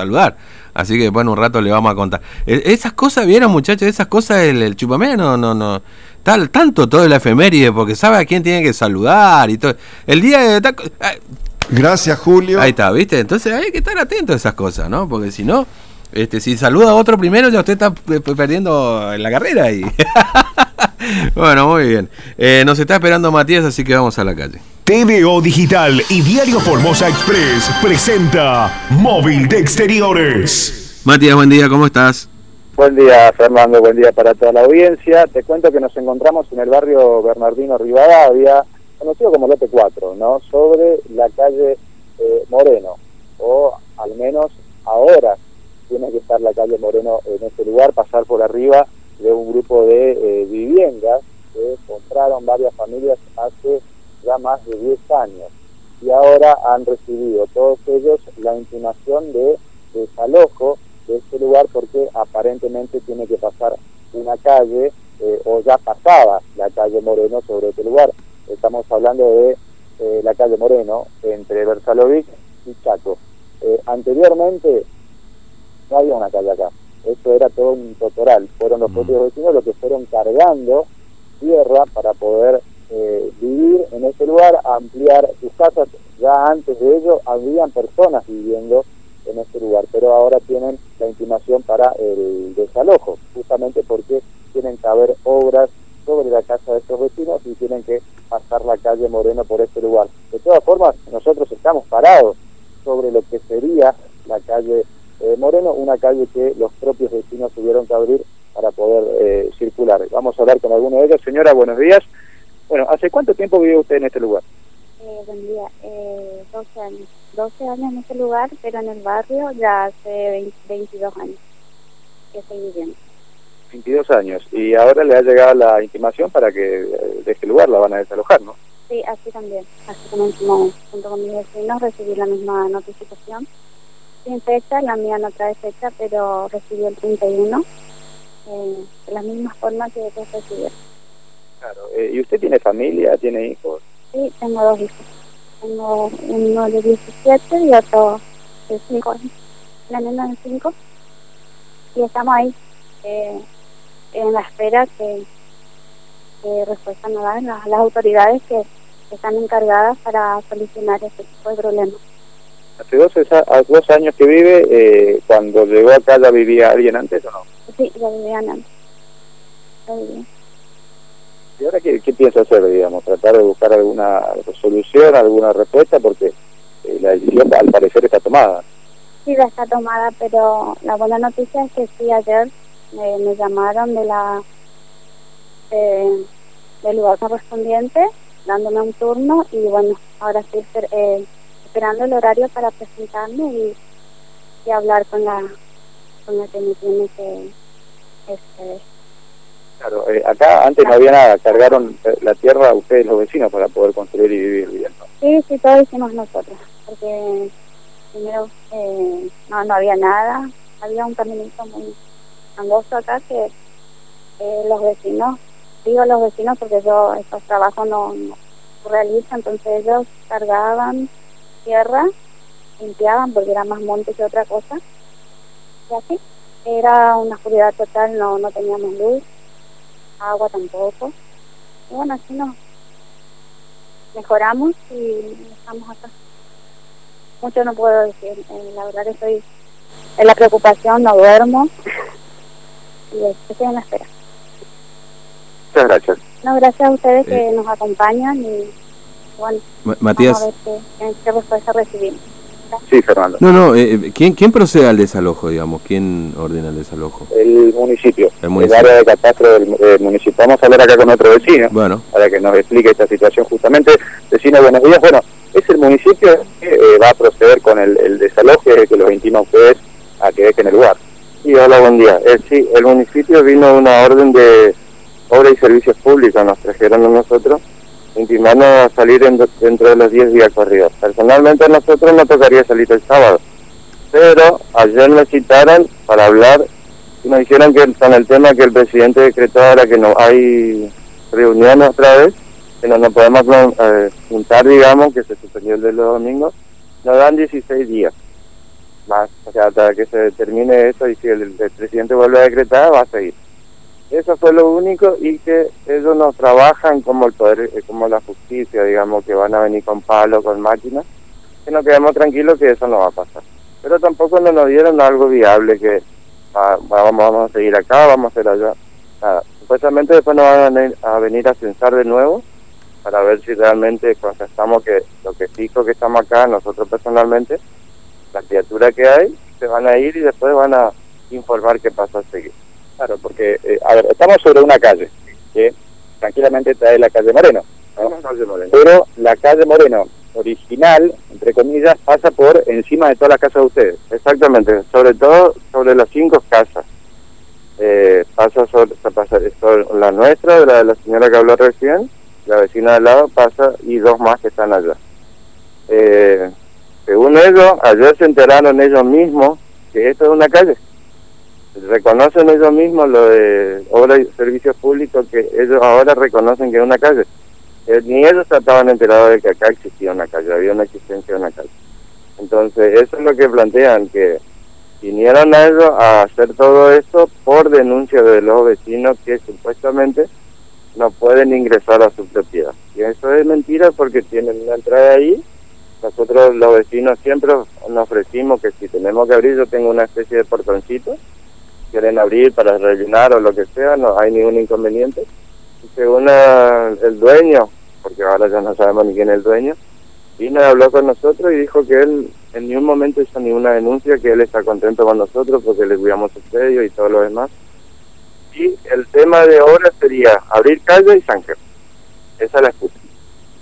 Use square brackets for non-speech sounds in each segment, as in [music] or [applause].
saludar. Así que bueno, un rato le vamos a contar. E- Esas cosas, vieron muchachos, esas cosas el, el chupamé no, no, no. Tal, tanto todo el efeméride, porque sabe a quién tiene que saludar y todo. El día de ah, Gracias, Julio. Ahí está, ¿viste? Entonces hay que estar atento a esas cosas, ¿no? Porque si no, este, si saluda a otro primero, ya usted está eh, perdiendo en la carrera ahí. [laughs] bueno, muy bien. Eh, nos está esperando Matías, así que vamos a la calle. TVO Digital y Diario Formosa Express presenta Móvil de Exteriores. Matías, buen día, ¿cómo estás? Buen día, Fernando. Buen día para toda la audiencia. Te cuento que nos encontramos en el barrio Bernardino Rivadavia, conocido como Lote 4, ¿no? Sobre la calle eh, Moreno, o al menos ahora tiene que estar la calle Moreno en este lugar, pasar por arriba de un grupo de eh, viviendas que compraron varias familias hace ya más de 10 años y ahora han recibido todos ellos la intimación de desalojo de este lugar porque aparentemente tiene que pasar una calle eh, o ya pasaba la calle Moreno sobre este lugar. Estamos hablando de eh, la calle Moreno entre Versalovic y Chaco. Anteriormente no había una calle acá, eso era todo un totoral. Fueron los Mm. propios vecinos los que fueron cargando tierra para poder eh, vivir en ese lugar, ampliar sus casas. Ya antes de ello habían personas viviendo en este lugar, pero ahora tienen la intimación para el desalojo, justamente porque tienen que haber obras sobre la casa de estos vecinos y tienen que pasar la calle Moreno por este lugar. De todas formas, nosotros estamos parados sobre lo que sería la calle eh, Moreno, una calle que los propios vecinos tuvieron que abrir para poder eh, circular. Vamos a hablar con alguno de ellos. Señora, buenos días. Bueno, ¿hace cuánto tiempo vive usted en este lugar? Eh, buen día, eh, 12 años. 12 años en este lugar, pero en el barrio ya hace 20 22 años que estoy viviendo. 22 años. Y ahora le ha llegado la intimación para que eh, de este lugar la van a desalojar, ¿no? Sí, así también. Así como junto con mis vecinos, recibí la misma notificación. Sin fecha, la mía no trae fecha, pero recibí el 31. Eh, de la misma forma que ellos recibieron. Claro. Eh, ¿Y usted tiene familia, tiene hijos? Sí, tengo dos hijos. Tengo uno de 17 y otro de 5 años. La nena de 5. Y estamos ahí, eh, en la espera que, que respuesta nos dan las, las autoridades que, que están encargadas para solucionar este tipo de problemas. Hace dos, a- dos años que vive, eh, cuando llegó acá ya vivía alguien antes o no? Sí, ya vivían antes. Ya vivían. ¿Y ahora qué, qué piensa hacer, digamos? ¿Tratar de buscar alguna solución, alguna respuesta? Porque eh, la decisión al parecer está tomada. Sí, ya está tomada, pero la buena noticia es que sí, ayer me, me llamaron de la de- del lugar correspondiente, dándome un turno y bueno, ahora esper- eh, esperando el horario para presentarme y, y hablar con la con la que me tiene que este, Claro, eh, acá antes no había nada, cargaron eh, la tierra a ustedes los vecinos para poder construir y vivir bien, ¿no? Sí, sí, todo hicimos nosotros, porque primero eh, no, no había nada, había un caminito muy angosto acá que eh, los vecinos, digo los vecinos porque yo estos trabajos no, no realizo, entonces ellos cargaban tierra, limpiaban porque era más monte que otra cosa, y así, era una oscuridad total, no, no teníamos luz, agua tampoco, y bueno, así nos mejoramos y estamos acá. Mucho no puedo decir, eh, la verdad estoy en la preocupación, no duermo [laughs] y estoy en la espera. Muchas gracias. No, gracias a ustedes que nos acompañan y bueno, Ma- vamos a Matías. ver qué, qué- qué respuesta recibimos. Sí, Fernando. No, no, eh, ¿quién, ¿quién procede al desalojo, digamos? ¿Quién ordena el desalojo? El municipio, El municipio. área de catastro del del municipio. Vamos a hablar acá con otro vecino Bueno, para que nos explique esta situación justamente. Vecino, buenos días. Bueno, es el municipio que eh, va a proceder con el, el desalojo eh, que los intima a ustedes a que dejen el lugar. Sí, hola, buen día. Eh, sí, el municipio vino una orden de obra y servicios públicos, nos trajeron a nosotros, intimando a salir en- dentro de los 10 días corridos. Personalmente a nosotros no tocaría salir el sábado, pero ayer me citaron para hablar y me dijeron que con el tema que el presidente decretó ahora que no hay reunión otra vez, que no nos podemos eh, juntar, digamos, que se suspendió el de los domingos, nos dan 16 días. más, o sea, hasta que se termine eso y si el presidente vuelve a decretar, va a seguir. Eso fue lo único y que ellos no trabajan como el poder, eh, como la justicia, digamos, que van a venir con palo, con máquinas, que nos quedemos tranquilos que eso no va a pasar. Pero tampoco no nos dieron algo viable que ah, vamos, vamos a seguir acá, vamos a hacer allá. Supuestamente después nos van a venir, a venir a censar de nuevo para ver si realmente contestamos que lo que fijo que estamos acá, nosotros personalmente, la criatura que hay, se van a ir y después van a informar qué pasa a seguir. Claro, porque, eh, a ver, estamos sobre una calle, que tranquilamente en la calle Moreno, ¿no? Calle Moreno. pero la calle Moreno original, entre comillas, pasa por encima de todas las casas de ustedes. Exactamente, sobre todo sobre las cinco casas. Eh, pasa sobre, pasa sobre la nuestra, la de la señora que habló recién, la vecina de al lado pasa y dos más que están allá. Eh, según ellos, ayer se enteraron ellos mismos que esto es una calle. Reconocen ellos mismos lo de obra y servicios públicos que ellos ahora reconocen que es una calle. Eh, ni ellos estaban enterados de que acá existía una calle, había una existencia de una calle. Entonces, eso es lo que plantean, que vinieron a ellos a hacer todo esto por denuncia de los vecinos que supuestamente no pueden ingresar a su propiedad. Y eso es mentira porque tienen una entrada ahí. Nosotros los vecinos siempre nos ofrecimos que si tenemos que abrir, yo tengo una especie de portoncito, quieren abrir para rellenar o lo que sea, no hay ningún inconveniente. Según el dueño, porque ahora ya no sabemos ni quién es el dueño, vino y habló con nosotros y dijo que él en ningún momento hizo ninguna denuncia, que él está contento con nosotros porque le cuidamos el predio y todo lo demás. Y el tema de ahora sería abrir calle y zanja. Esa es la excusa.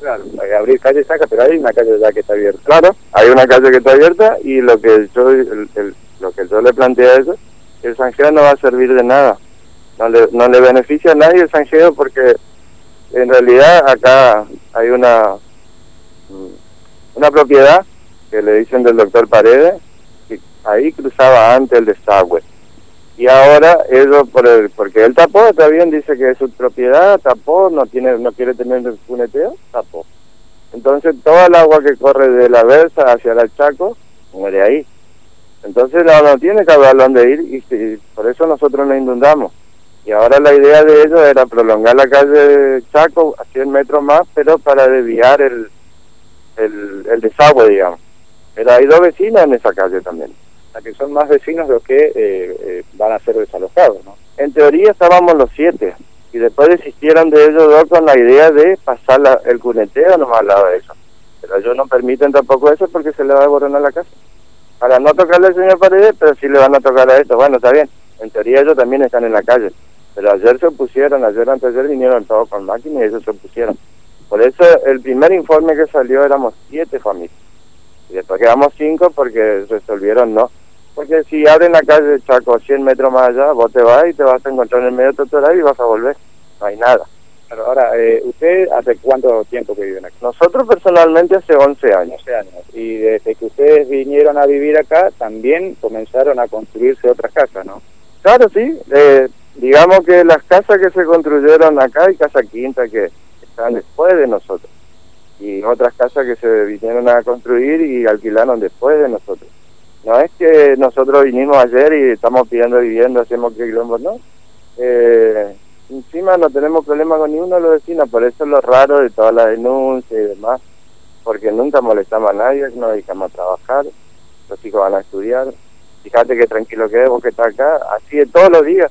Claro, eh, abrir calle y saca, pero hay una calle ya que está abierta. Claro, hay una calle que está abierta y lo que yo el- el- lo que yo le planteé a ellos, el zanjeo no va a servir de nada. No le, no le beneficia a nadie el zanjeo porque en realidad acá hay una mm, una propiedad que le dicen del doctor Paredes, que ahí cruzaba antes el desagüe. Y ahora ellos, por el, porque él tapó, está bien, dice que es su propiedad, tapó, no tiene no quiere tener el funeteo, tapó. Entonces toda el agua que corre de la Versa hacia el Chaco muere ahí. Entonces no, no tiene caudal donde ir y, por eso nosotros nos inundamos. Y ahora la idea de ellos era prolongar la calle Chaco a 100 metros más, pero para desviar el, el, el desagüe, digamos. Pero hay dos vecinas en esa calle también. O que son más vecinos los que eh, eh, van a ser desalojados, ¿no? En teoría estábamos los siete y después desistieron de ellos dos con la idea de pasar la- el cuneteo nomás al lado de eso. Pero ellos no permiten tampoco eso porque se le va a desboronar la casa. Para no tocarle al señor Paredes, pero sí le van a tocar a esto. Bueno, está bien. En teoría ellos también están en la calle. Pero ayer se opusieron, ayer antes de ayer vinieron todos con máquinas y ellos se opusieron. Por eso el primer informe que salió éramos siete familias. Y después quedamos cinco porque resolvieron no. Porque si abren la calle Chaco 100 metros más allá, vos te vas y te vas a encontrar en el medio total y vas a volver. No hay nada. Pero ahora, eh, ¿usted hace cuánto tiempo que viven aquí? Nosotros personalmente hace 11 años. 11 años. Y desde que ustedes vinieron a vivir acá, también comenzaron a construirse otras casas, ¿no? Claro, sí. Eh, digamos que las casas que se construyeron acá y Casa Quinta que están después de nosotros. Y otras casas que se vinieron a construir y alquilaron después de nosotros. No es que nosotros vinimos ayer y estamos pidiendo vivienda, hacemos que quilombo, no. Eh, encima no tenemos problema con ninguno de los vecinos, por eso es lo raro de todas las denuncias y demás, porque nunca molestamos a nadie, no dedicamos a trabajar, los chicos van a estudiar, fíjate que tranquilo que es, vos que estás acá, así de todos los días,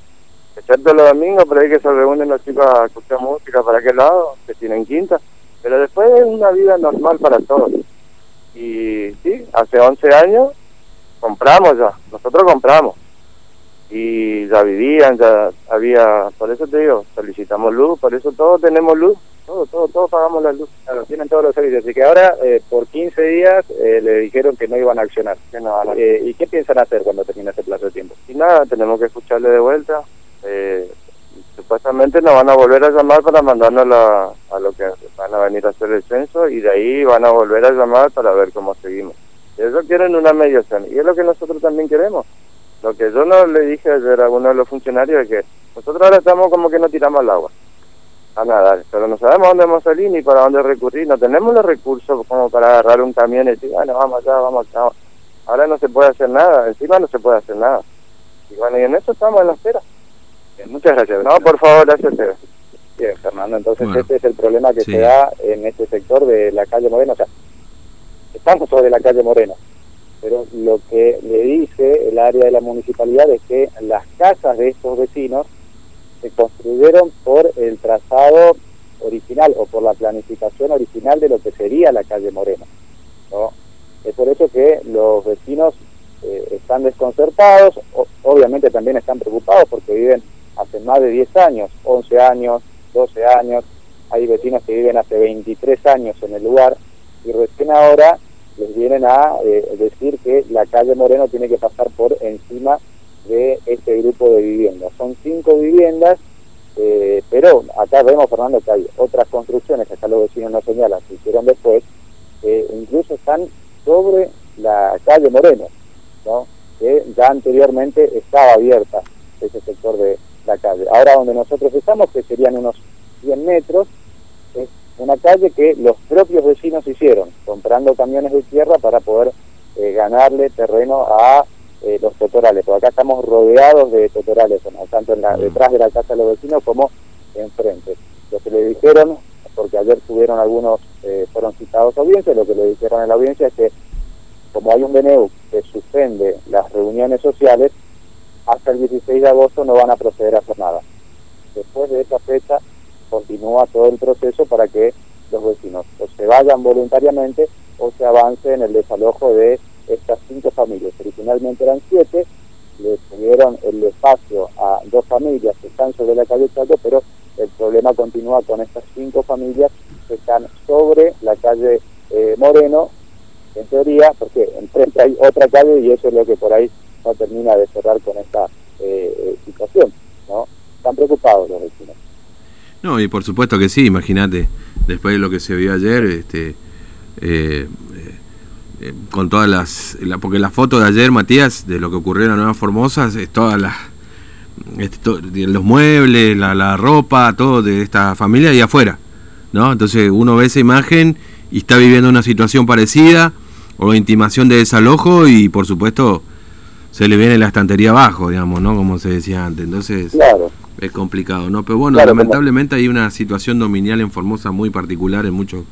excepto los domingos, por ahí que se reúnen los chicos a escuchar música para aquel lado, que tienen quinta, pero después es una vida normal para todos. Y sí, hace 11 años compramos ya, nosotros compramos. Y ya vivían, ya había, por eso te digo, solicitamos luz, por eso todos tenemos luz, todo, todo, todos pagamos la luz. Claro, tienen todos los servicios. Así que ahora, eh, por 15 días, eh, le dijeron que no iban a accionar. Que no van a- Eh, ¿Y qué piensan hacer cuando termine ese plazo de tiempo? Y nada, tenemos que escucharle de vuelta. Eh, supuestamente nos van a volver a llamar para mandarnos la- a lo que van a venir a hacer el censo y de ahí van a volver a llamar para ver cómo seguimos. Ellos quieren una mediación y es lo que nosotros también queremos. Lo que yo no le dije ayer a uno de los funcionarios es que nosotros ahora estamos como que no tiramos al agua a nadar, pero no sabemos dónde vamos a salir ni para dónde recurrir, no tenemos los recursos como para agarrar un camión y decir, bueno, vamos allá, vamos acá. ahora no se puede hacer nada, encima no se puede hacer nada. Y bueno, y en eso estamos en la espera. muchas gracias. No, por favor, gracias Bien, Fernando, entonces Bueno. este es el problema que Sí. se da en este sector de la calle Moreno. O sea, estamos sobre la calle Moreno, pero lo que le dice el área de la municipalidad es que las casas de estos vecinos se construyeron por el trazado original o por la planificación original de lo que sería la calle Moreno. ¿no? Es por eso que los vecinos eh, están desconcertados, obviamente también están preocupados porque viven hace más de 10 años, 11 años, 12 años, hay vecinos que viven hace 23 años en el lugar y recién ahora les vienen a eh, decir que la calle Moreno tiene que pasar por encima de este grupo de viviendas. Son cinco viviendas, eh, pero acá vemos, Fernando, que hay otras construcciones, que acá los vecinos nos señalan, que hicieron después, que incluso están sobre la calle Moreno, ¿no? que ya anteriormente estaba abierta ese sector de la calle. Ahora donde nosotros estamos, que serían unos 100 metros, es una calle que los propios vecinos hicieron, comprando camiones de tierra para poder eh, ganarle terreno a eh, los totorales. Porque acá estamos rodeados de totorales, ¿no? tanto en la, detrás de la casa de los vecinos como enfrente. Lo que le dijeron, porque ayer tuvieron algunos, eh, fueron citados a audiencia, lo que le dijeron en la audiencia es que como hay un DNU que suspende las reuniones sociales, hasta el 16 de agosto no van a proceder a hacer nada. Después de esa fecha continúa todo el proceso para que los vecinos o se vayan voluntariamente o se avance en el desalojo de estas cinco familias. Originalmente eran siete, le tuvieron el espacio a dos familias que están sobre la calle Chaco, pero el problema continúa con estas cinco familias que están sobre la calle eh, Moreno, en teoría, porque enfrente hay otra calle y eso es lo que por ahí no termina de cerrar con esta eh, eh, situación, ¿no? Están preocupados los vecinos. No, y por supuesto que sí, imagínate, después de lo que se vio ayer, este, eh, eh, eh, con todas las, la- porque la foto de ayer, Matías, de lo que ocurrió en la Nueva Formosa, es todas las, este, los muebles, la, la ropa, todo de esta familia y afuera, ¿no? Entonces uno ve esa imagen y está viviendo una situación parecida, o intimación de desalojo, y por supuesto se le viene la estantería abajo, digamos, ¿no? Como se decía antes, entonces... Claro, Es complicado, ¿no? Pero bueno, Claro, lamentablemente hay una situación dominial en Formosa muy particular en muchos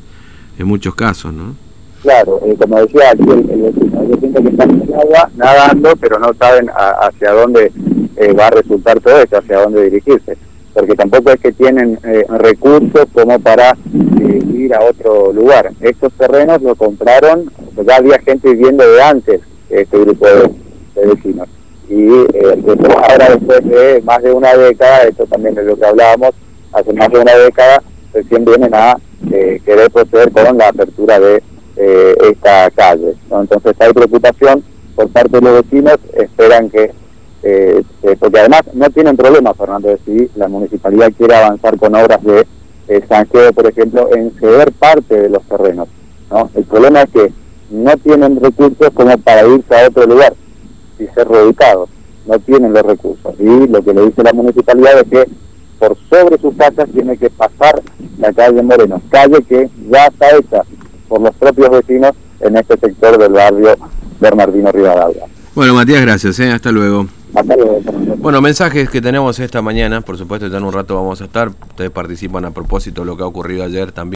en muchos casos, ¿no? claro, eh, como decía aquí el, el vecino, ellos sienten que están en el agua nadando, pero no saben a- hacia dónde eh, va a resultar todo esto, hacia dónde dirigirse, porque tampoco es que tienen eh, recursos como para eh, ir a otro lugar. Estos terrenos lo compraron, ya había gente viviendo de antes este grupo de, de vecinos. Y eh, ahora después de más de una década, esto también es lo que hablábamos, hace más de una década recién vienen a eh, querer proceder con la apertura de eh, esta calle. ¿no? Entonces hay preocupación por parte de los vecinos, esperan que, eh, porque además no tienen problema, Fernando, si la municipalidad quiere avanzar con obras de Sanjeo, por ejemplo, en ceder parte de los terrenos. ¿no? El problema es que no tienen recursos como para irse a otro lugar y ser reubicados. No tienen los recursos. Y lo que le dice la municipalidad es que por sobre sus casas tiene que pasar la calle Moreno, calle que ya está hecha por los propios vecinos en este sector del barrio Bernardino Rivadavia. Bueno, Matías, gracias, ¿eh? hasta luego. Hasta luego. Bueno, mensajes que tenemos esta mañana, por supuesto, ya en un rato vamos a estar. Ustedes participan a propósito de lo que ha ocurrido ayer también.